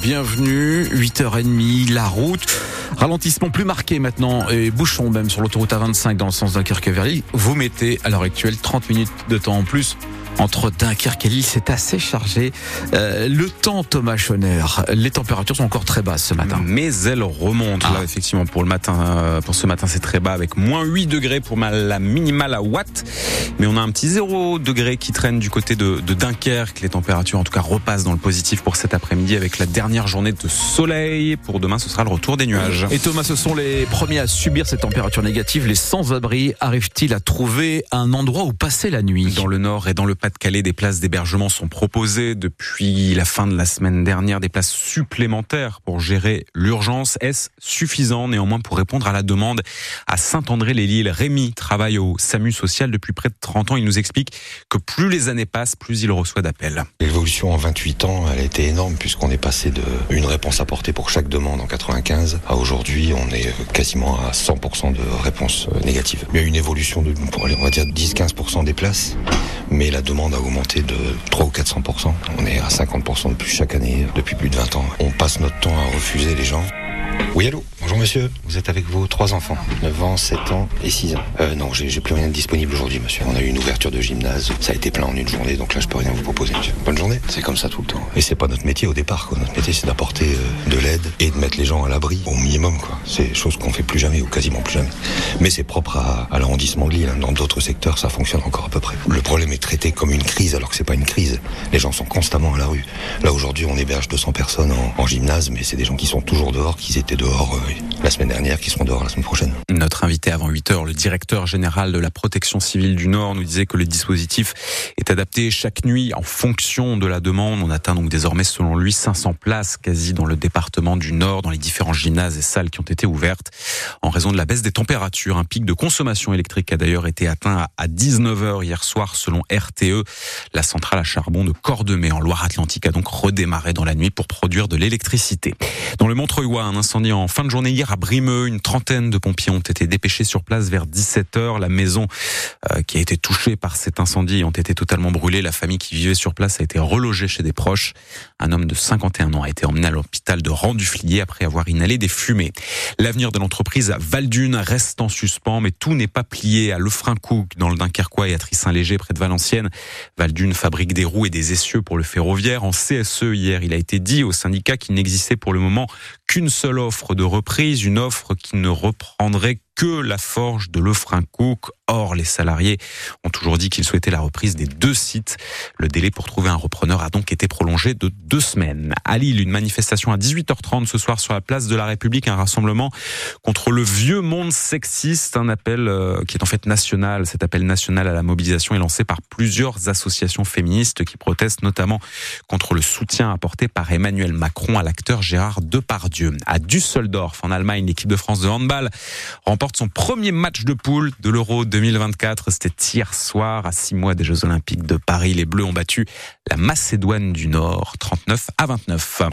bienvenue. 8h30, la route. Ralentissement plus marqué maintenant et bouchon même sur l'autoroute A25 dans le sens Dunkerque-Verly. Vous mettez à l'heure actuelle 30 minutes de temps en plus entre Dunkerque et Lille, c'est assez chargé. Euh, le temps, Thomas Schoner, les températures sont encore très basses ce matin. Mais elles remontent. Là, effectivement, pour le matin, euh, pour ce matin, c'est très bas avec moins 8 degrés pour la minimale à Watt. Mais on a un petit 0 degré qui traîne du côté de, de Dunkerque. Les températures, en tout cas, repassent dans le positif pour cet après-midi avec la dernière journée de soleil. Pour demain, ce sera le retour des nuages. Et Thomas, ce sont les premiers à subir ces températures négatives. Les sans-abri arrivent-ils à trouver un endroit où passer la nuit? Dans le nord et dans le Pas-de-Calais, des places d'hébergement sont proposées depuis la fin de la semaine dernière, des places supplémentaires pour gérer l'urgence. Est-ce suffisant néanmoins pour répondre à la demande à Saint-André-les-Lilles? Rémi travaille au SAMU social depuis près de 30 ans. Il nous explique que plus les années passent, plus il reçoit d'appels. L'évolution en 28 ans, elle a été énorme puisqu'on est passé de une réponse apportée pour chaque demande en 95 à aujourd'hui, on est quasiment à 100% de réponses négatives. Il y a une évolution de, on va dire 10-15% des places, mais la demande a augmenté de 3 ou 400%. On est à 50% de plus chaque année depuis plus de 20 ans. On passe notre temps à refuser les gens. Oui, allô? Bonjour monsieur, vous êtes avec vos trois enfants, 9 ans, 7 ans et 6 ans. Euh, non, j'ai plus rien de disponible aujourd'hui monsieur. On a eu une ouverture de gymnase, ça a été plein en une journée, donc là je peux rien vous proposer monsieur. Bonne journée, c'est comme ça tout le temps. Et c'est pas notre métier au départ, quoi. Notre métier c'est d'apporter euh, de l'aide et de mettre les gens à l'abri au minimum, quoi. C'est chose qu'on fait plus jamais ou quasiment plus jamais. Mais c'est propre à, à l'arrondissement de Lille. Hein. Dans d'autres secteurs, ça fonctionne encore à peu près. Le problème est traité comme une crise alors que c'est pas une crise. Les gens sont constamment à la rue. Là aujourd'hui, on héberge 200 personnes en, en gymnase, mais c'est des gens qui sont toujours dehors, qui étaient dehors euh, right. La semaine dernière, qui seront dehors la semaine prochaine. Notre invité avant 8 heures, le directeur général de la protection civile du Nord, nous disait que le dispositif est adapté chaque nuit en fonction de la demande. On atteint donc désormais, selon lui, 500 places quasi dans le département du Nord, dans les différents gymnases et salles qui ont été ouvertes. En raison de la baisse des températures, un pic de consommation électrique a d'ailleurs été atteint à 19h hier soir, selon RTE. La centrale à charbon de Cordemais en Loire-Atlantique a donc redémarré dans la nuit pour produire de l'électricité. Dans le Montreuil, un incendie en fin de journée hier à Brimeux. Une trentaine de pompiers ont été dépêchés sur place vers 17h. La maison euh, qui a été touchée par cet incendie ont été totalement brûlée. La famille qui vivait sur place a été relogée chez des proches. Un homme de 51 ans a été emmené à l'hôpital de Rang-du-Flier après avoir inhalé des fumées. L'avenir de l'entreprise Valdune reste en suspens, mais tout n'est pas plié à Lefrancouc, dans le Dunkerquois et à Trissin-Léger, près de Valenciennes. Valdune fabrique des roues et des essieux pour le ferroviaire. En CSE, hier, il a été dit au syndicat qu'il n'existait pour le moment qu'une seule offre de reprise, une offre qui ne reprendrait que la forge de Lefrancouc. Or, les salariés ont toujours dit qu'ils souhaitaient la reprise des deux sites. Le délai pour trouver un repreneur a donc été prolongé de deux semaines. À Lille, une manifestation à 18h30 ce soir sur la place de la République, un rassemblement contre le vieux monde sexiste, un appel euh, qui est en fait national. Cet appel national à la mobilisation est lancé par plusieurs associations féministes qui protestent notamment contre le soutien apporté par Emmanuel Macron à l'acteur Gérard Depardieu. À Düsseldorf, en Allemagne, l'équipe de France de handball remporte son premier match de poule de l'Euro 2024. C'était hier soir, à six mois des Jeux Olympiques de Paris. Les Bleus ont battu la Macédoine du Nord, 39 à 29.